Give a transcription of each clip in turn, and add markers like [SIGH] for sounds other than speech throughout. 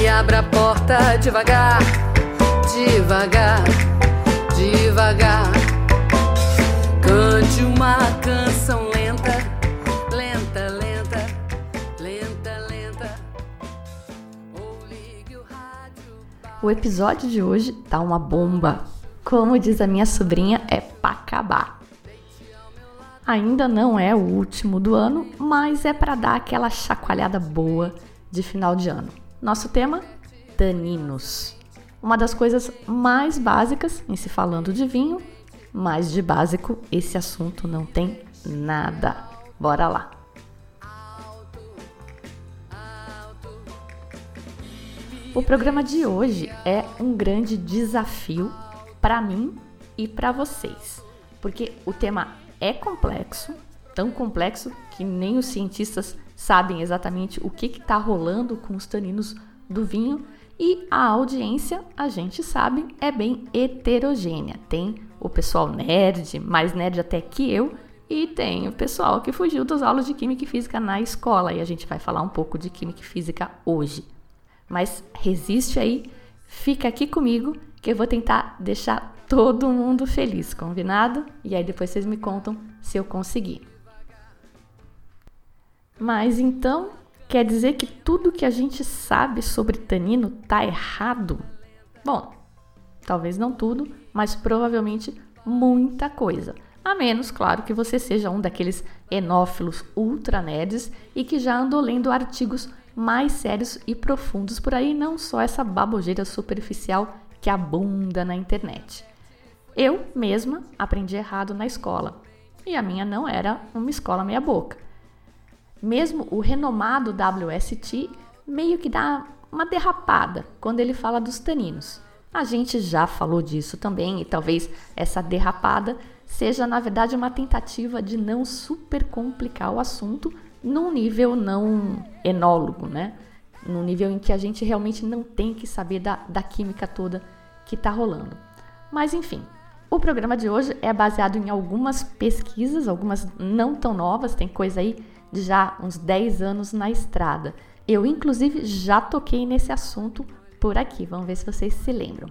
e abra a porta devagar, devagar, devagar. Cante uma canção lenta, lenta, lenta, lenta, lenta. Ou ligue o rádio. O episódio de hoje tá uma bomba. Como diz a minha sobrinha, é pra acabar. Ainda não é o último do ano, mas é para dar aquela chacoalhada boa de final de ano. Nosso tema: taninos. Uma das coisas mais básicas em se falando de vinho, mas de básico esse assunto não tem nada. Bora lá. O programa de hoje é um grande desafio para mim e para vocês, porque o tema é complexo, tão complexo que nem os cientistas sabem exatamente o que está rolando com os taninos do vinho e a audiência, a gente sabe, é bem heterogênea. Tem o pessoal nerd, mais nerd até que eu, e tem o pessoal que fugiu das aulas de Química e Física na escola, e a gente vai falar um pouco de Química e Física hoje. Mas resiste aí, fica aqui comigo que eu vou tentar deixar todo mundo feliz, combinado? E aí depois vocês me contam se eu conseguir. Mas então, quer dizer que tudo que a gente sabe sobre tanino tá errado? Bom, talvez não tudo, mas provavelmente muita coisa. A menos, claro, que você seja um daqueles enófilos ultra nerds e que já andou lendo artigos mais sérios e profundos por aí, não só essa babogeira superficial que abunda na internet. Eu mesma aprendi errado na escola e a minha não era uma escola meia-boca. Mesmo o renomado WST meio que dá uma derrapada quando ele fala dos taninos. A gente já falou disso também e talvez essa derrapada seja na verdade uma tentativa de não super complicar o assunto num nível não enólogo, né? Num nível em que a gente realmente não tem que saber da, da química toda que está rolando. Mas enfim, o programa de hoje é baseado em algumas pesquisas, algumas não tão novas, tem coisa aí já uns 10 anos na estrada. Eu, inclusive, já toquei nesse assunto por aqui, vamos ver se vocês se lembram.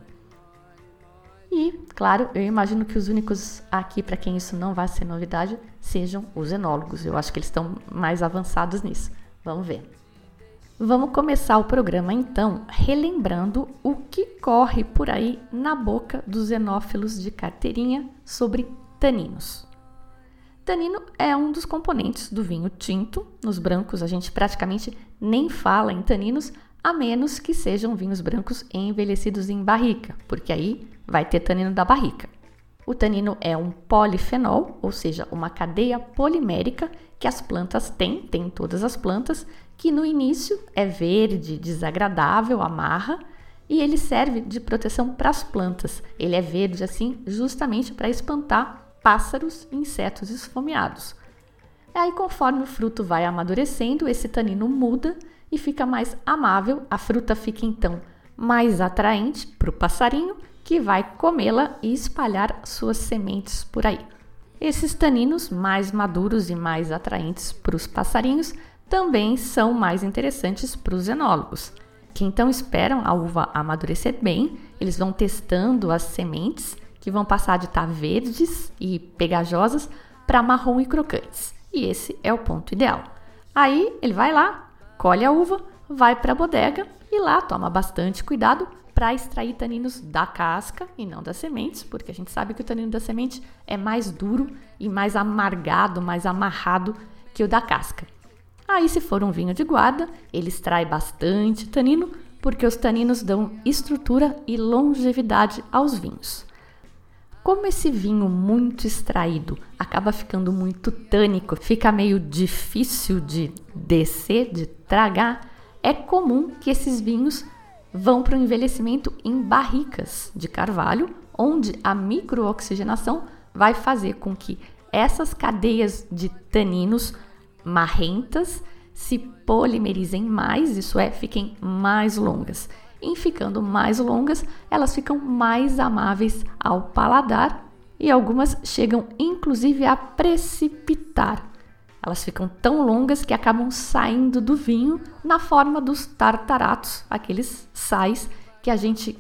E, claro, eu imagino que os únicos aqui para quem isso não vai ser novidade sejam os enólogos. Eu acho que eles estão mais avançados nisso. Vamos ver. Vamos começar o programa então relembrando o que corre por aí na boca dos enófilos de carteirinha sobre taninos. Tanino é um dos componentes do vinho tinto. Nos brancos a gente praticamente nem fala em taninos, a menos que sejam vinhos brancos envelhecidos em barrica, porque aí vai ter tanino da barrica. O tanino é um polifenol, ou seja, uma cadeia polimérica que as plantas têm, tem todas as plantas, que no início é verde, desagradável, amarra, e ele serve de proteção para as plantas. Ele é verde assim justamente para espantar pássaros e insetos esfomeados. Aí, conforme o fruto vai amadurecendo, esse tanino muda e fica mais amável, a fruta fica então mais atraente para o passarinho que vai comê-la e espalhar suas sementes por aí. Esses taninos mais maduros e mais atraentes para os passarinhos também são mais interessantes para os enólogos, que então esperam a uva amadurecer bem, eles vão testando as sementes, que vão passar de estar tá verdes e pegajosas para marrom e crocantes. E esse é o ponto ideal. Aí ele vai lá, colhe a uva, vai para a bodega e lá toma bastante cuidado para extrair taninos da casca e não das sementes, porque a gente sabe que o tanino da semente é mais duro e mais amargado, mais amarrado que o da casca. Aí, se for um vinho de guarda, ele extrai bastante tanino, porque os taninos dão estrutura e longevidade aos vinhos. Como esse vinho muito extraído acaba ficando muito tânico, fica meio difícil de descer, de tragar, é comum que esses vinhos vão para o envelhecimento em barricas de carvalho, onde a microoxigenação vai fazer com que essas cadeias de taninos marrentas se polimerizem mais, isso é, fiquem mais longas. Em ficando mais longas, elas ficam mais amáveis ao paladar e algumas chegam inclusive a precipitar. Elas ficam tão longas que acabam saindo do vinho na forma dos tartaratos, aqueles sais que a gente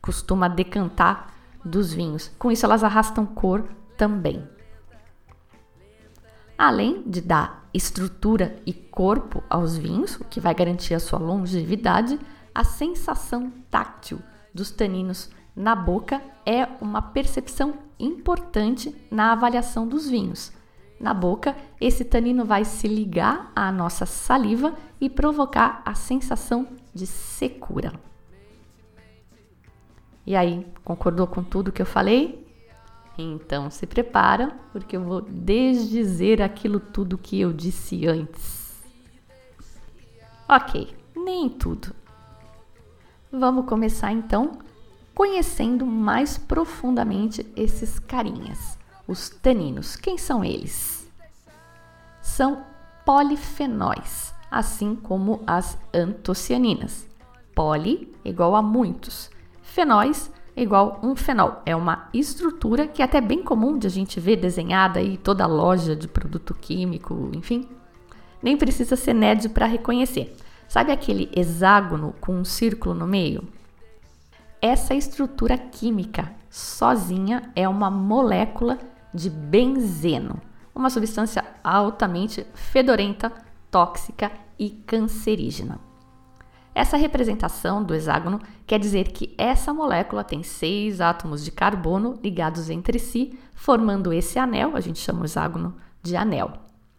costuma decantar dos vinhos. Com isso, elas arrastam cor também. Além de dar estrutura e corpo aos vinhos, o que vai garantir a sua longevidade, a sensação táctil dos taninos na boca é uma percepção importante na avaliação dos vinhos. Na boca, esse tanino vai se ligar à nossa saliva e provocar a sensação de secura. E aí, concordou com tudo que eu falei? Então se prepara, porque eu vou desdizer aquilo tudo que eu disse antes. Ok, nem tudo. Vamos começar então conhecendo mais profundamente esses carinhas, os taninos. Quem são eles? São polifenóis, assim como as antocianinas. Poli igual a muitos, fenóis igual um fenol. É uma estrutura que é até bem comum de a gente ver desenhada em toda loja de produto químico, enfim. Nem precisa ser nerd para reconhecer. Sabe aquele hexágono com um círculo no meio? Essa estrutura química sozinha é uma molécula de benzeno, uma substância altamente fedorenta, tóxica e cancerígena. Essa representação do hexágono quer dizer que essa molécula tem seis átomos de carbono ligados entre si, formando esse anel, a gente chama o hexágono de anel.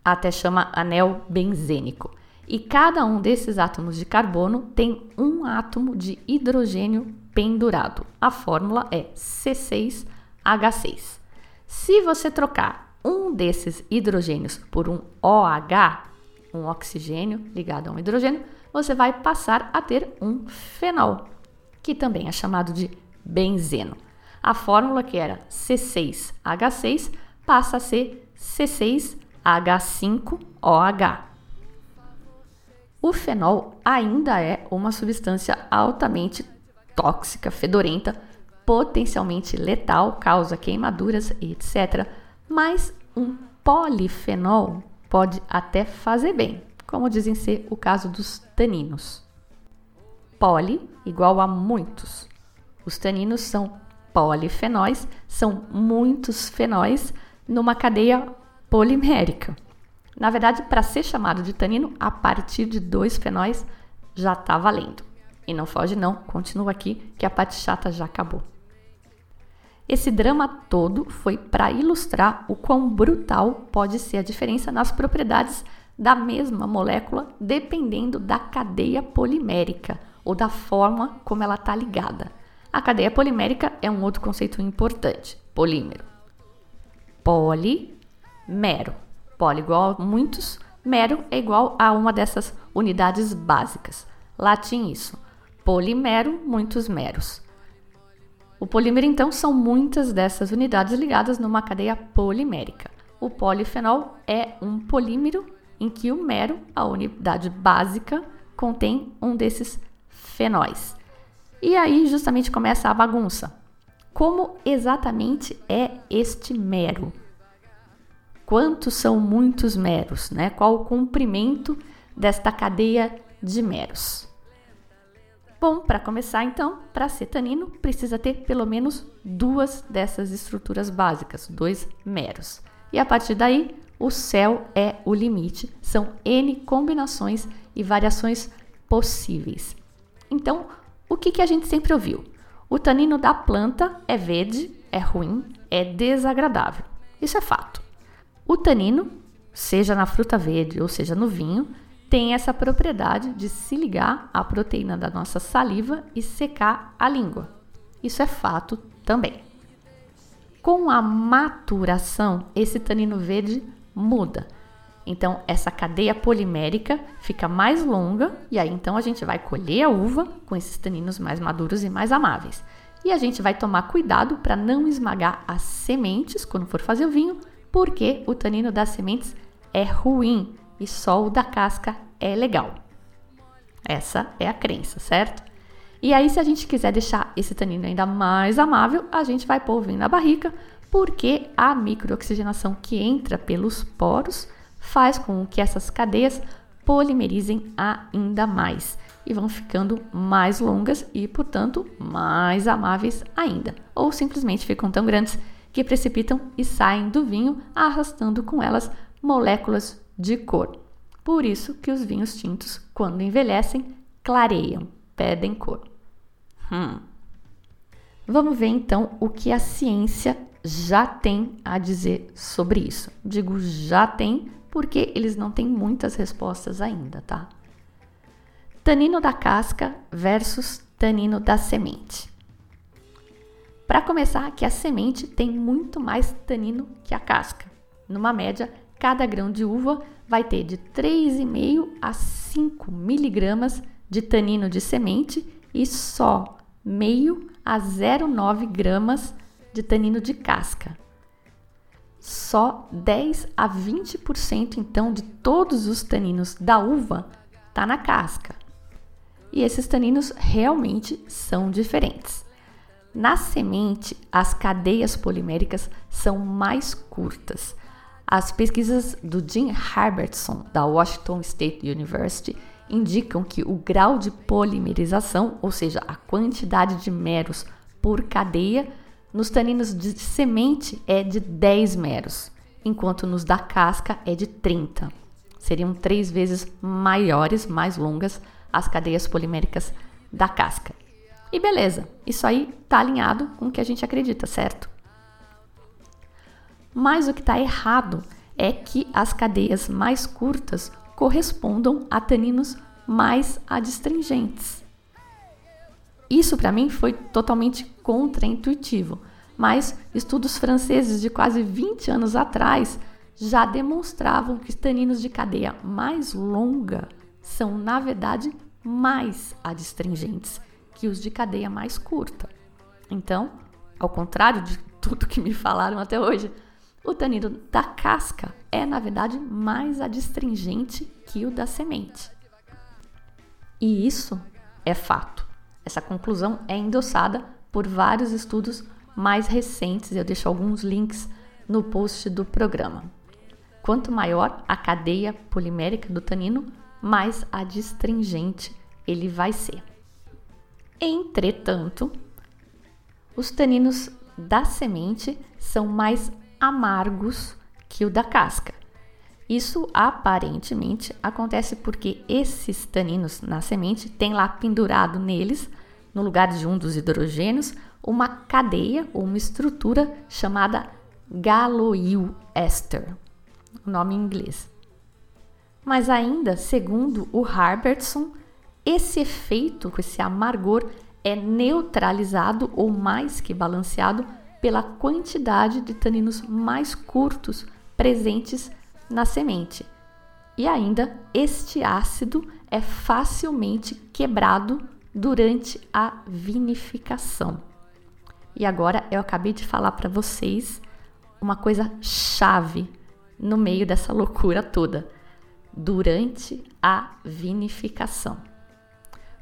Até chama anel benzênico. E cada um desses átomos de carbono tem um átomo de hidrogênio pendurado. A fórmula é C6H6. Se você trocar um desses hidrogênios por um OH, um oxigênio ligado a um hidrogênio, você vai passar a ter um fenol, que também é chamado de benzeno. A fórmula que era C6H6 passa a ser C6H5OH. O fenol ainda é uma substância altamente tóxica, fedorenta, potencialmente letal, causa queimaduras, etc. Mas um polifenol pode até fazer bem, como dizem ser o caso dos taninos. Poli igual a muitos. Os taninos são polifenóis, são muitos fenóis numa cadeia polimérica. Na verdade, para ser chamado de tanino, a partir de dois fenóis já está valendo. E não foge não, continua aqui que a parte chata já acabou. Esse drama todo foi para ilustrar o quão brutal pode ser a diferença nas propriedades da mesma molécula dependendo da cadeia polimérica ou da forma como ela está ligada. A cadeia polimérica é um outro conceito importante, polímero. Polimero. Poli igual a muitos, mero é igual a uma dessas unidades básicas. Latim isso. Polimero, muitos meros. O polímero, então, são muitas dessas unidades ligadas numa cadeia polimérica. O polifenol é um polímero em que o mero, a unidade básica, contém um desses fenóis. E aí justamente começa a bagunça. Como exatamente é este mero? Quantos são muitos meros? Né? Qual o comprimento desta cadeia de meros? Bom, para começar então, para ser tanino, precisa ter pelo menos duas dessas estruturas básicas, dois meros. E a partir daí, o céu é o limite. São N combinações e variações possíveis. Então, o que, que a gente sempre ouviu? O tanino da planta é verde, é ruim, é desagradável. Isso é fato. O tanino, seja na fruta verde ou seja no vinho, tem essa propriedade de se ligar à proteína da nossa saliva e secar a língua. Isso é fato também. Com a maturação, esse tanino verde muda. Então, essa cadeia polimérica fica mais longa e aí então a gente vai colher a uva com esses taninos mais maduros e mais amáveis. E a gente vai tomar cuidado para não esmagar as sementes quando for fazer o vinho, porque o tanino das sementes é ruim e só o da casca é legal. Essa é a crença, certo? E aí, se a gente quiser deixar esse tanino ainda mais amável, a gente vai pôr vinho na barrica, porque a microoxigenação que entra pelos poros faz com que essas cadeias polimerizem ainda mais e vão ficando mais longas e, portanto, mais amáveis ainda, ou simplesmente ficam tão grandes que precipitam e saem do vinho, arrastando com elas moléculas de cor. Por isso que os vinhos tintos, quando envelhecem, clareiam, perdem cor. Hum. Vamos ver então o que a ciência já tem a dizer sobre isso. Digo já tem porque eles não têm muitas respostas ainda, tá? Tanino da casca versus tanino da semente. Para começar, que a semente tem muito mais tanino que a casca. Numa média, cada grão de uva vai ter de 3,5 a 5 miligramas de tanino de semente e só meio a 0,9 gramas de tanino de casca só 10 a 20% então de todos os taninos da uva está na casca. E esses taninos realmente são diferentes. Na semente, as cadeias poliméricas são mais curtas. As pesquisas do Jim Herbertson, da Washington State University, indicam que o grau de polimerização, ou seja, a quantidade de meros por cadeia, nos taninos de semente é de 10 meros, enquanto nos da casca é de 30. Seriam três vezes maiores, mais longas, as cadeias poliméricas da casca. E beleza, isso aí está alinhado com o que a gente acredita, certo? Mas o que está errado é que as cadeias mais curtas correspondam a taninos mais adstringentes. Isso para mim foi totalmente contraintuitivo, mas estudos franceses de quase 20 anos atrás já demonstravam que os taninos de cadeia mais longa são, na verdade, mais adstringentes que os de cadeia mais curta. Então, ao contrário de tudo que me falaram até hoje, o tanino da casca é, na verdade, mais adstringente que o da semente. E isso é fato. Essa conclusão é endossada por vários estudos mais recentes, eu deixo alguns links no post do programa. Quanto maior a cadeia polimérica do tanino, mais adstringente ele vai ser. Entretanto, os taninos da semente são mais amargos que o da casca. Isso aparentemente acontece porque esses taninos na semente têm lá pendurado neles, no lugar de um dos hidrogênios, uma cadeia ou uma estrutura chamada galoil ester, o nome em inglês. Mas ainda, segundo o Harbertson, esse efeito, esse amargor, é neutralizado ou mais que balanceado pela quantidade de taninos mais curtos presentes na semente. E ainda, este ácido é facilmente quebrado durante a vinificação. E agora eu acabei de falar para vocês uma coisa chave no meio dessa loucura toda, durante a vinificação.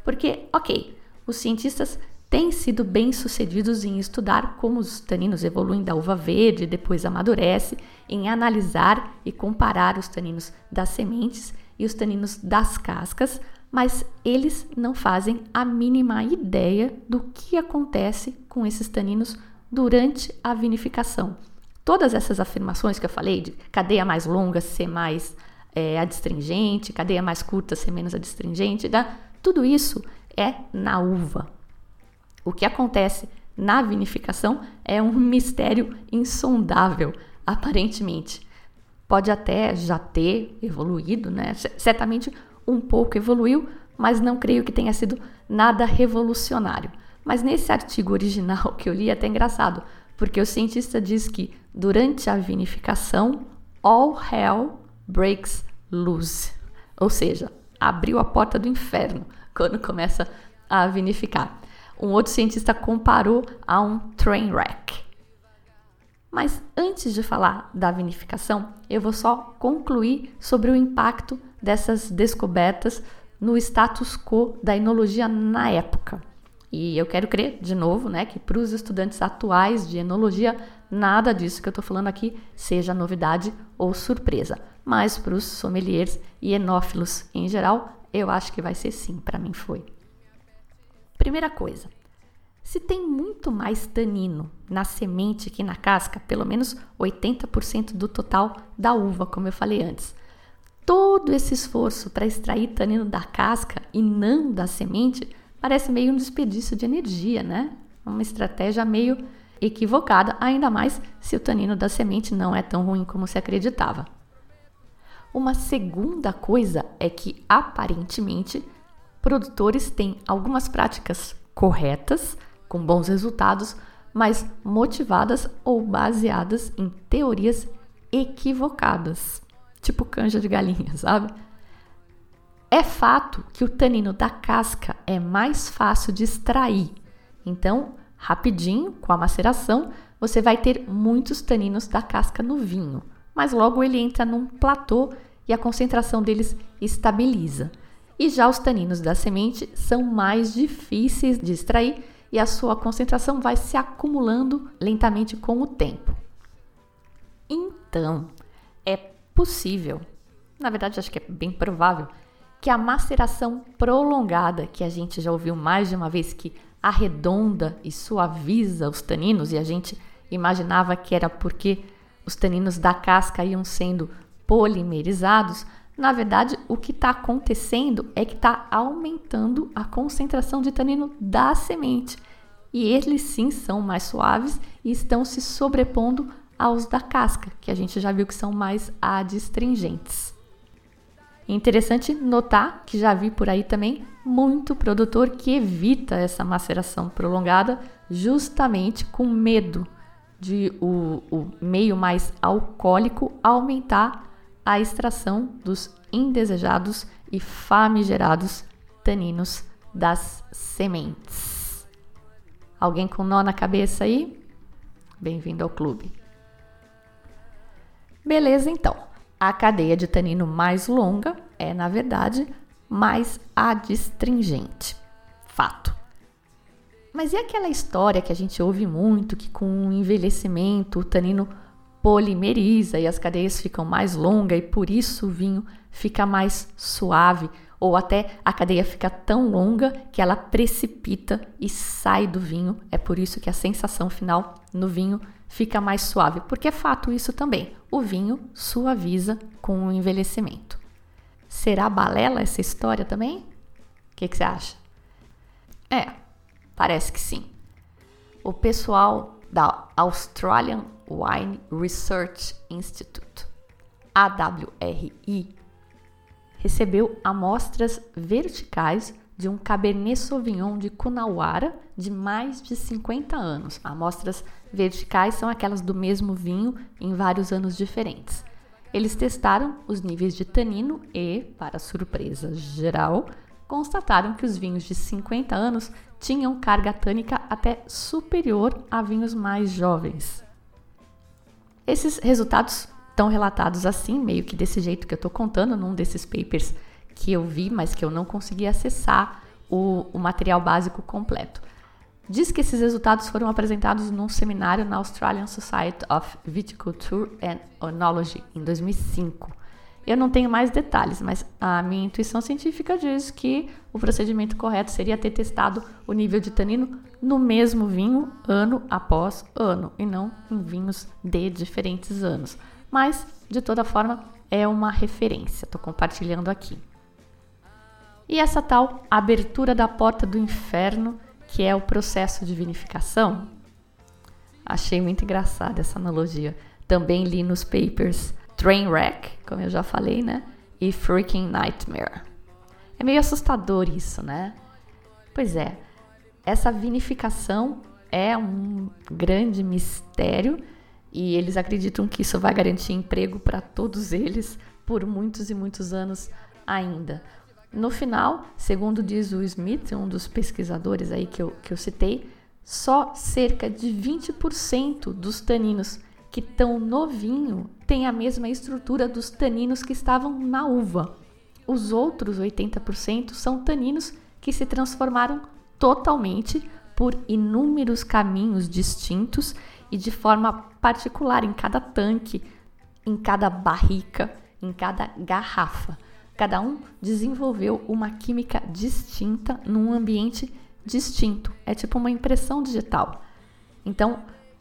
Porque, ok, os cientistas têm sido bem-sucedidos em estudar como os taninos evoluem da uva verde, depois amadurece, em analisar e comparar os taninos das sementes e os taninos das cascas, mas eles não fazem a mínima ideia do que acontece com esses taninos durante a vinificação. Todas essas afirmações que eu falei de cadeia mais longa ser mais é, adstringente, cadeia mais curta ser menos adstringente, tá? Tudo isso é na uva. O que acontece na vinificação é um mistério insondável, aparentemente. Pode até já ter evoluído, né? Certamente um pouco evoluiu, mas não creio que tenha sido nada revolucionário. Mas nesse artigo original [LAUGHS] que eu li é até engraçado, porque o cientista diz que durante a vinificação, all hell breaks loose, ou seja, abriu a porta do inferno quando começa a vinificar. Um outro cientista comparou a um train wreck. Mas antes de falar da vinificação, eu vou só concluir sobre o impacto dessas descobertas no status quo da enologia na época. E eu quero crer, de novo, né, que para os estudantes atuais de enologia, nada disso que eu estou falando aqui seja novidade ou surpresa. Mas para os sommeliers e enófilos em geral, eu acho que vai ser sim, para mim foi. Primeira coisa, se tem muito mais tanino na semente que na casca, pelo menos 80% do total da uva, como eu falei antes. Todo esse esforço para extrair tanino da casca e não da semente parece meio um desperdício de energia, né? Uma estratégia meio equivocada, ainda mais se o tanino da semente não é tão ruim como se acreditava. Uma segunda coisa é que aparentemente produtores têm algumas práticas corretas, com bons resultados, mas motivadas ou baseadas em teorias equivocadas, tipo canja de galinha, [LAUGHS] sabe? É fato que o tanino da casca é mais fácil de extrair. Então, rapidinho, com a maceração, você vai ter muitos taninos da casca no vinho, mas logo ele entra num platô e a concentração deles estabiliza. E já os taninos da semente são mais difíceis de extrair e a sua concentração vai se acumulando lentamente com o tempo. Então, é possível, na verdade acho que é bem provável, que a maceração prolongada, que a gente já ouviu mais de uma vez, que arredonda e suaviza os taninos, e a gente imaginava que era porque os taninos da casca iam sendo polimerizados, na verdade, o que está acontecendo é que está aumentando a concentração de tanino da semente. E eles sim são mais suaves e estão se sobrepondo aos da casca, que a gente já viu que são mais adstringentes. Interessante notar que já vi por aí também muito produtor que evita essa maceração prolongada justamente com medo de o, o meio mais alcoólico aumentar a extração dos indesejados e famigerados taninos das sementes. Alguém com nó na cabeça aí? Bem-vindo ao clube. Beleza, então. A cadeia de tanino mais longa é, na verdade, mais adstringente. Fato. Mas e aquela história que a gente ouve muito que com o envelhecimento o tanino polimeriza e as cadeias ficam mais longas e por isso o vinho fica mais suave ou até a cadeia fica tão longa que ela precipita e sai do vinho. É por isso que a sensação final no vinho fica mais suave, porque é fato isso também. O vinho suaviza com o envelhecimento. Será balela essa história também? O que, que você acha? É, parece que sim. O pessoal da Australian Wine Research Institute, AWRI, recebeu amostras verticais de um Cabernet Sauvignon de Cunawara de mais de 50 anos. Amostras verticais são aquelas do mesmo vinho em vários anos diferentes. Eles testaram os níveis de tanino e, para surpresa geral, constataram que os vinhos de 50 anos tinham carga tânica até superior a vinhos mais jovens. Esses resultados estão relatados assim, meio que desse jeito que eu estou contando, num desses papers que eu vi, mas que eu não consegui acessar o, o material básico completo. Diz que esses resultados foram apresentados num seminário na Australian Society of Viticulture and Oenology em 2005. Eu não tenho mais detalhes, mas a minha intuição científica diz que o procedimento correto seria ter testado o nível de tanino no mesmo vinho ano após ano e não em vinhos de diferentes anos. Mas, de toda forma, é uma referência, estou compartilhando aqui. E essa tal abertura da porta do inferno, que é o processo de vinificação, achei muito engraçada essa analogia. Também li nos papers Trainwreck, como eu já falei, né? E Freaking Nightmare. É meio assustador isso, né? Pois é, essa vinificação é um grande mistério e eles acreditam que isso vai garantir emprego para todos eles por muitos e muitos anos ainda. No final, segundo diz o Smith, um dos pesquisadores aí que eu, que eu citei, só cerca de 20% dos taninos que estão no vinho têm a mesma estrutura dos taninos que estavam na uva. Os outros 80% são taninos que se transformaram totalmente por inúmeros caminhos distintos e de forma particular em cada tanque, em cada barrica, em cada garrafa. Cada um desenvolveu uma química distinta num ambiente distinto. É tipo uma impressão digital. Então,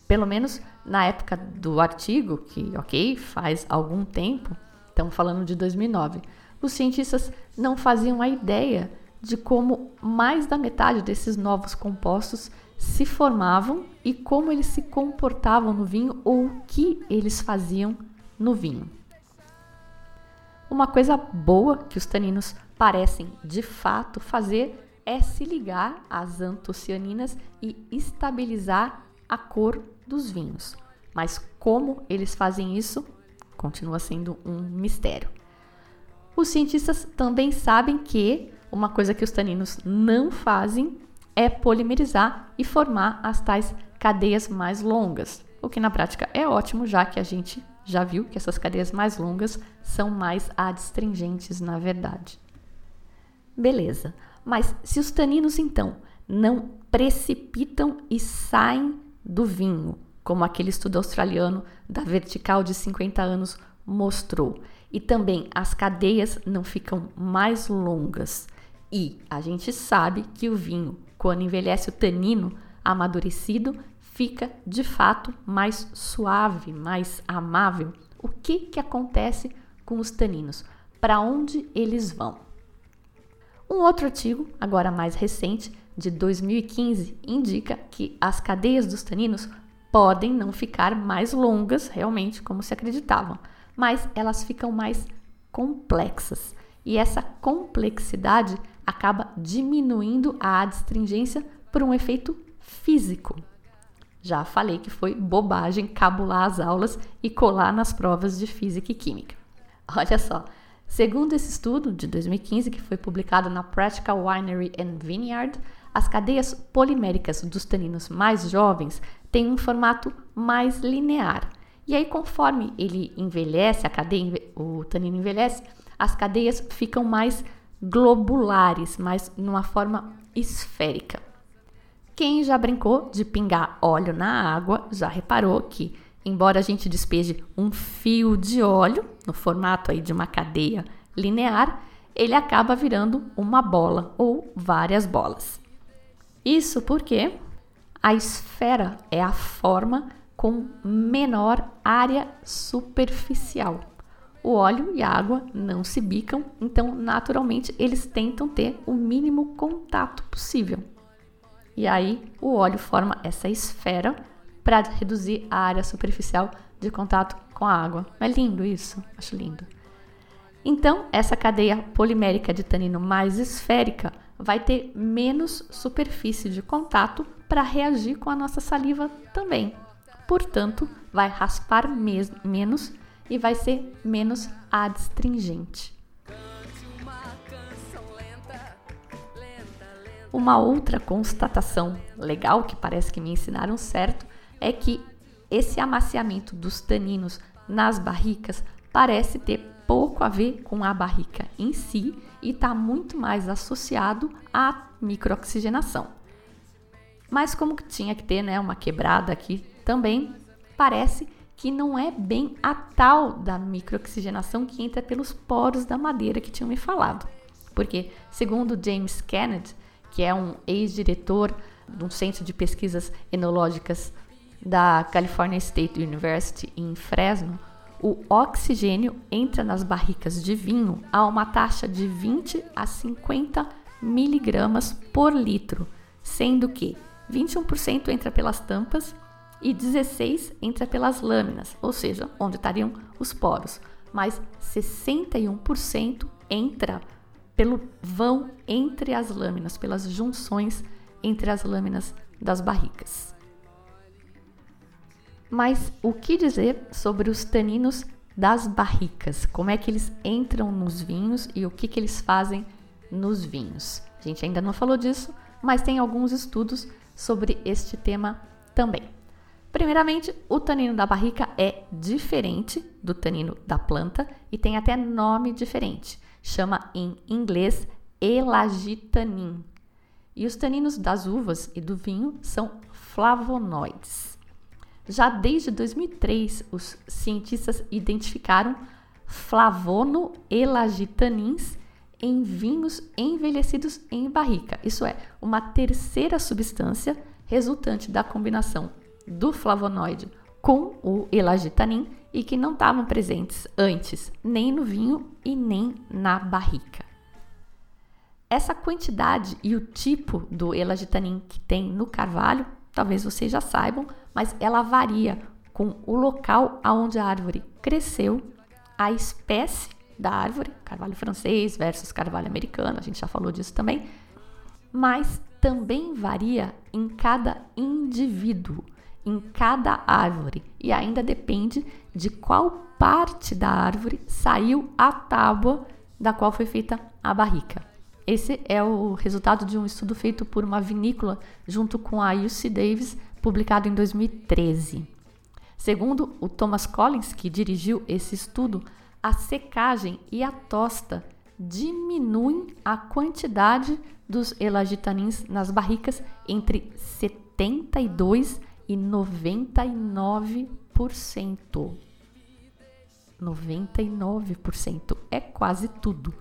pelo menos na época do artigo, que, ok, faz algum tempo, estamos falando de 2009, os cientistas não faziam a ideia de como mais da metade desses novos compostos se formavam e como eles se comportavam no vinho ou o que eles faziam no vinho. Uma coisa boa que os taninos parecem de fato fazer é se ligar às antocianinas e estabilizar a cor dos vinhos. Mas como eles fazem isso continua sendo um mistério. Os cientistas também sabem que uma coisa que os taninos não fazem é polimerizar e formar as tais cadeias mais longas, o que na prática é ótimo, já que a gente já viu que essas cadeias mais longas são mais adstringentes, na verdade. Beleza, mas se os taninos então não precipitam e saem do vinho, como aquele estudo australiano da vertical de 50 anos mostrou, e também as cadeias não ficam mais longas, e a gente sabe que o vinho, quando envelhece o tanino amadurecido, fica de fato mais suave, mais amável. O que, que acontece com os taninos? Para onde eles vão? Um outro artigo, agora mais recente, de 2015, indica que as cadeias dos taninos podem não ficar mais longas, realmente, como se acreditavam, mas elas ficam mais complexas. E essa complexidade acaba diminuindo a adstringência por um efeito físico. Já falei que foi bobagem cabular as aulas e colar nas provas de física e química. Olha só, segundo esse estudo de 2015 que foi publicado na Practical Winery and Vineyard, as cadeias poliméricas dos taninos mais jovens têm um formato mais linear. E aí, conforme ele envelhece, a cadeia, o tanino envelhece, as cadeias ficam mais globulares, mas numa forma esférica. Quem já brincou de pingar óleo na água já reparou que, embora a gente despeje um fio de óleo no formato aí de uma cadeia linear, ele acaba virando uma bola ou várias bolas. Isso porque a esfera é a forma com menor área superficial o óleo e a água não se bicam, então naturalmente eles tentam ter o mínimo contato possível. E aí o óleo forma essa esfera para reduzir a área superficial de contato com a água. É lindo isso, acho lindo. Então, essa cadeia polimérica de tanino mais esférica vai ter menos superfície de contato para reagir com a nossa saliva também. Portanto, vai raspar menos e vai ser menos adstringente. Uma outra constatação legal que parece que me ensinaram certo é que esse amaciamento dos taninos nas barricas parece ter pouco a ver com a barrica em si e está muito mais associado à microoxigenação. Mas como tinha que ter né, uma quebrada aqui também, parece que não é bem a tal da microoxigenação que entra pelos poros da madeira que tinham me falado. Porque, segundo James Kennedy, que é um ex-diretor de um centro de pesquisas enológicas da California State University em Fresno, o oxigênio entra nas barricas de vinho a uma taxa de 20 a 50 miligramas por litro, sendo que 21% entra pelas tampas e 16 entra pelas lâminas, ou seja, onde estariam os poros, mas 61% entra pelo vão entre as lâminas, pelas junções entre as lâminas das barricas. Mas o que dizer sobre os taninos das barricas, como é que eles entram nos vinhos e o que, que eles fazem nos vinhos. A gente ainda não falou disso, mas tem alguns estudos sobre este tema também. Primeiramente, o tanino da barrica é diferente do tanino da planta e tem até nome diferente. Chama em inglês elagitanin. E os taninos das uvas e do vinho são flavonoides. Já desde 2003, os cientistas identificaram flavonoelagitanins em vinhos envelhecidos em barrica. Isso é, uma terceira substância resultante da combinação do flavonoide com o elagitanin e que não estavam presentes antes nem no vinho e nem na barrica. Essa quantidade e o tipo do elagitanin que tem no carvalho, talvez vocês já saibam, mas ela varia com o local aonde a árvore cresceu, a espécie da árvore, carvalho francês versus carvalho americano, a gente já falou disso também, mas também varia em cada indivíduo, em cada árvore e ainda depende de qual parte da árvore saiu a tábua da qual foi feita a barrica. Esse é o resultado de um estudo feito por uma vinícola junto com a UC Davis, publicado em 2013. Segundo o Thomas Collins, que dirigiu esse estudo, a secagem e a tosta diminuem a quantidade dos elagitanins nas barricas entre 72 e 99%. 99% é quase tudo.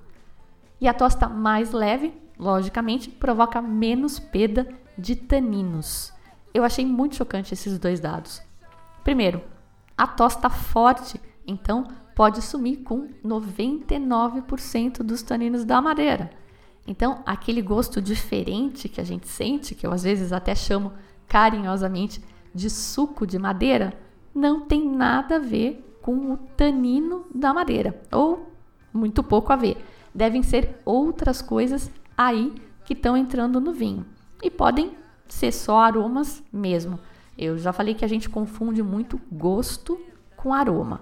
E a tosta mais leve, logicamente, provoca menos perda de taninos. Eu achei muito chocante esses dois dados. Primeiro, a tosta forte, então, pode sumir com 99% dos taninos da madeira. Então, aquele gosto diferente que a gente sente, que eu às vezes até chamo carinhosamente de suco de madeira, não tem nada a ver com o tanino da madeira, ou muito pouco a ver. Devem ser outras coisas aí que estão entrando no vinho. E podem ser só aromas mesmo. Eu já falei que a gente confunde muito gosto com aroma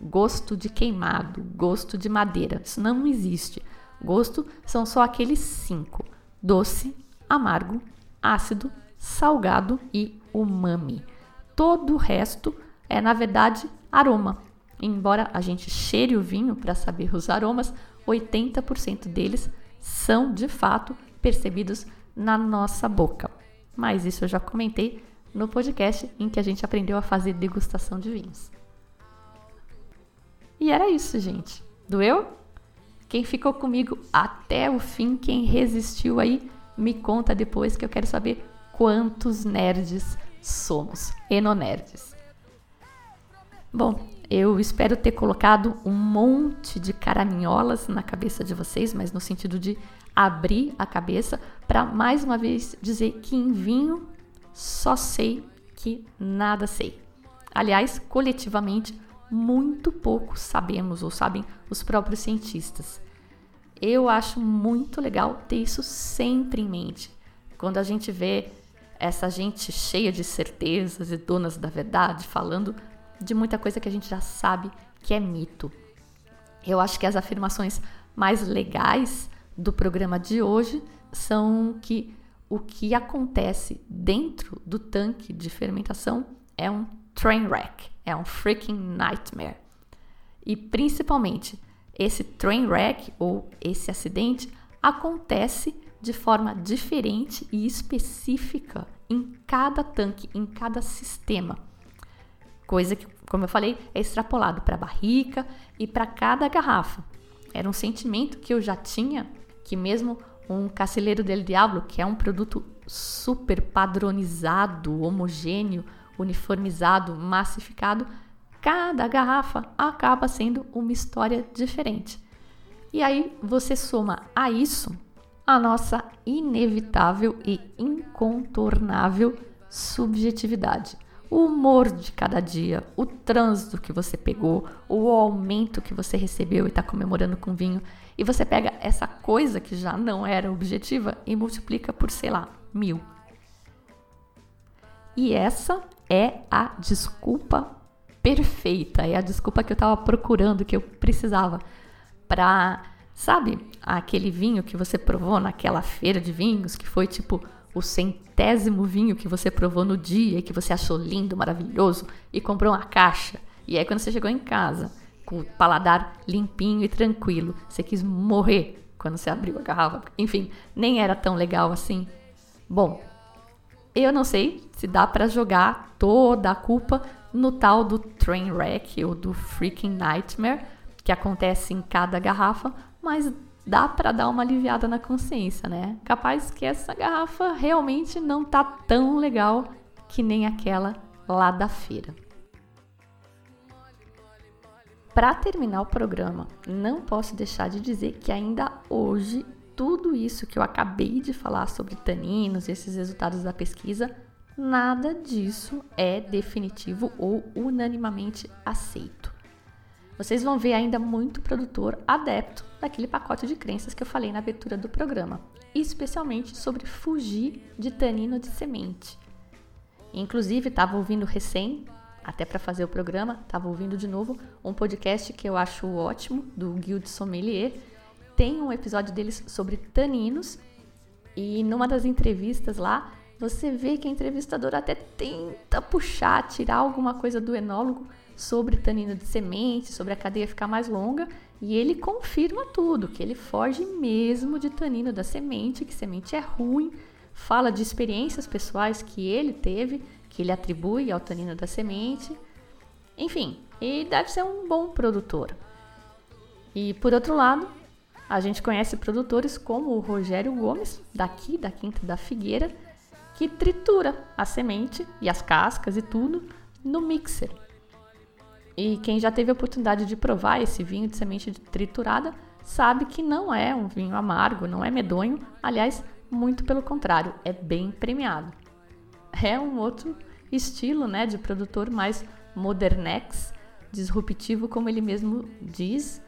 gosto de queimado, gosto de madeira. Isso não existe. Gosto são só aqueles cinco: doce, amargo, ácido, salgado e umami. Todo o resto é, na verdade, aroma. Embora a gente cheire o vinho para saber os aromas, 80% deles são de fato percebidos na nossa boca. Mas isso eu já comentei no podcast em que a gente aprendeu a fazer degustação de vinhos. E era isso, gente. Doeu? Quem ficou comigo até o fim, quem resistiu aí, me conta depois que eu quero saber quantos nerds somos, enonerds. Bom, eu espero ter colocado um monte de caraminholas na cabeça de vocês, mas no sentido de abrir a cabeça para mais uma vez dizer que em vinho só sei que nada sei. Aliás, coletivamente, muito pouco sabemos ou sabem os próprios cientistas. Eu acho muito legal ter isso sempre em mente. Quando a gente vê essa gente cheia de certezas e donas da verdade falando de muita coisa que a gente já sabe que é mito. Eu acho que as afirmações mais legais do programa de hoje são que o que acontece dentro do tanque de fermentação é um train wreck. É um freaking nightmare. E principalmente, esse train wreck ou esse acidente acontece de forma diferente e específica em cada tanque, em cada sistema. Coisa que, como eu falei, é extrapolado para a barrica e para cada garrafa. Era um sentimento que eu já tinha que mesmo um Caceleiro del Diablo, que é um produto super padronizado, homogêneo, uniformizado, massificado, cada garrafa acaba sendo uma história diferente. E aí você soma a isso a nossa inevitável e incontornável subjetividade. O humor de cada dia, o trânsito que você pegou, o aumento que você recebeu e está comemorando com vinho, e você pega essa coisa que já não era objetiva e multiplica por, sei lá, mil. E essa é a desculpa perfeita. É a desculpa que eu tava procurando, que eu precisava pra, sabe, aquele vinho que você provou naquela feira de vinhos, que foi tipo o centésimo vinho que você provou no dia e que você achou lindo, maravilhoso e comprou uma caixa. E aí quando você chegou em casa, com o paladar limpinho e tranquilo, você quis morrer quando você abriu a garrafa. Enfim, nem era tão legal assim. Bom, eu não sei se dá para jogar toda a culpa no tal do train wreck ou do freaking nightmare que acontece em cada garrafa, mas dá para dar uma aliviada na consciência, né? Capaz que essa garrafa realmente não tá tão legal que nem aquela lá da feira. Para terminar o programa, não posso deixar de dizer que ainda hoje tudo isso que eu acabei de falar sobre taninos, esses resultados da pesquisa, nada disso é definitivo ou unanimamente aceito. Vocês vão ver ainda muito produtor adepto daquele pacote de crenças que eu falei na abertura do programa, especialmente sobre fugir de tanino de semente. Inclusive, estava ouvindo recém até para fazer o programa, estava ouvindo de novo um podcast que eu acho ótimo, do Guild Sommelier. Tem um episódio deles sobre taninos e numa das entrevistas lá, você vê que a entrevistadora até tenta puxar, tirar alguma coisa do enólogo sobre tanino de semente, sobre a cadeia ficar mais longa, e ele confirma tudo, que ele foge mesmo de tanino da semente, que semente é ruim, fala de experiências pessoais que ele teve que ele atribui ao tanino da semente. Enfim, e deve ser um bom produtor. E por outro lado, a gente conhece produtores como o Rogério Gomes, daqui da Quinta da Figueira, que tritura a semente e as cascas e tudo no mixer. E quem já teve a oportunidade de provar esse vinho de semente triturada sabe que não é um vinho amargo, não é medonho, aliás, muito pelo contrário, é bem premiado é um outro estilo né, de produtor mais modernex, disruptivo, como ele mesmo diz.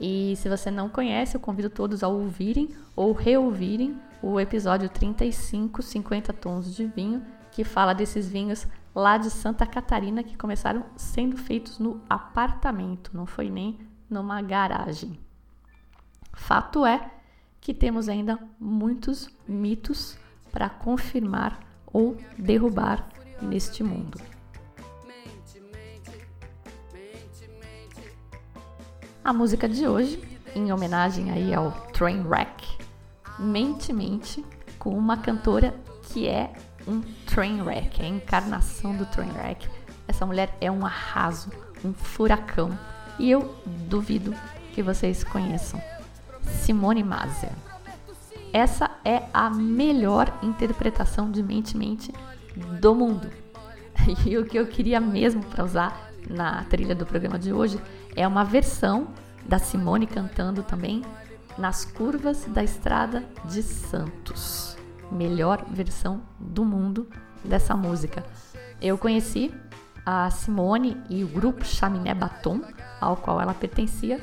E se você não conhece, eu convido todos a ouvirem ou reouvirem o episódio 35, 50 tons de vinho, que fala desses vinhos lá de Santa Catarina que começaram sendo feitos no apartamento, não foi nem numa garagem. Fato é que temos ainda muitos mitos para confirmar ou derrubar neste mundo. A música de hoje, em homenagem aí ao Trainwreck, Mente Mente, com uma cantora que é um Trainwreck, é a encarnação do Trainwreck. Essa mulher é um arraso, um furacão, e eu duvido que vocês conheçam. Simone Mazer. Essa é a melhor interpretação de Mente Mente do mundo. [LAUGHS] E o que eu queria mesmo para usar na trilha do programa de hoje é uma versão da Simone cantando também nas curvas da estrada de Santos. Melhor versão do mundo dessa música. Eu conheci a Simone e o grupo Chaminé Batom, ao qual ela pertencia,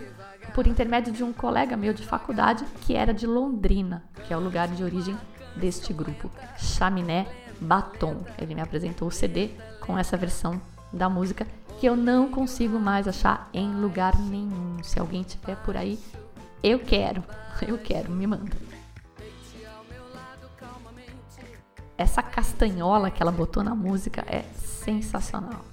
por intermédio de um colega meu de faculdade que era de Londrina, que é o lugar de origem deste grupo, Chaminé Batom. Ele me apresentou o CD com essa versão da música que eu não consigo mais achar em lugar nenhum. Se alguém tiver por aí, eu quero, [LAUGHS] eu quero, me manda. Essa castanhola que ela botou na música é sensacional.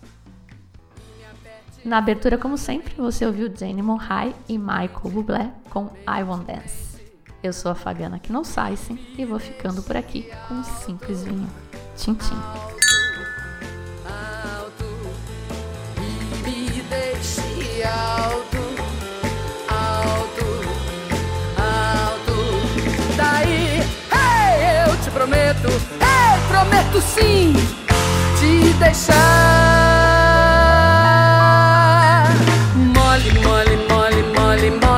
Na abertura, como sempre, você ouviu Jane Monhai e Michael Bublé com I Won't Dance. Eu sou a Fabiana Knossaisen e vou ficando por aqui com um simples vinho. Tchim, tchim. alto e me deixe alto, alto, alto. Daí, hey, eu te prometo, hey, prometo sim, te deixar. மாலின் மாலின் மாலின் மாலின்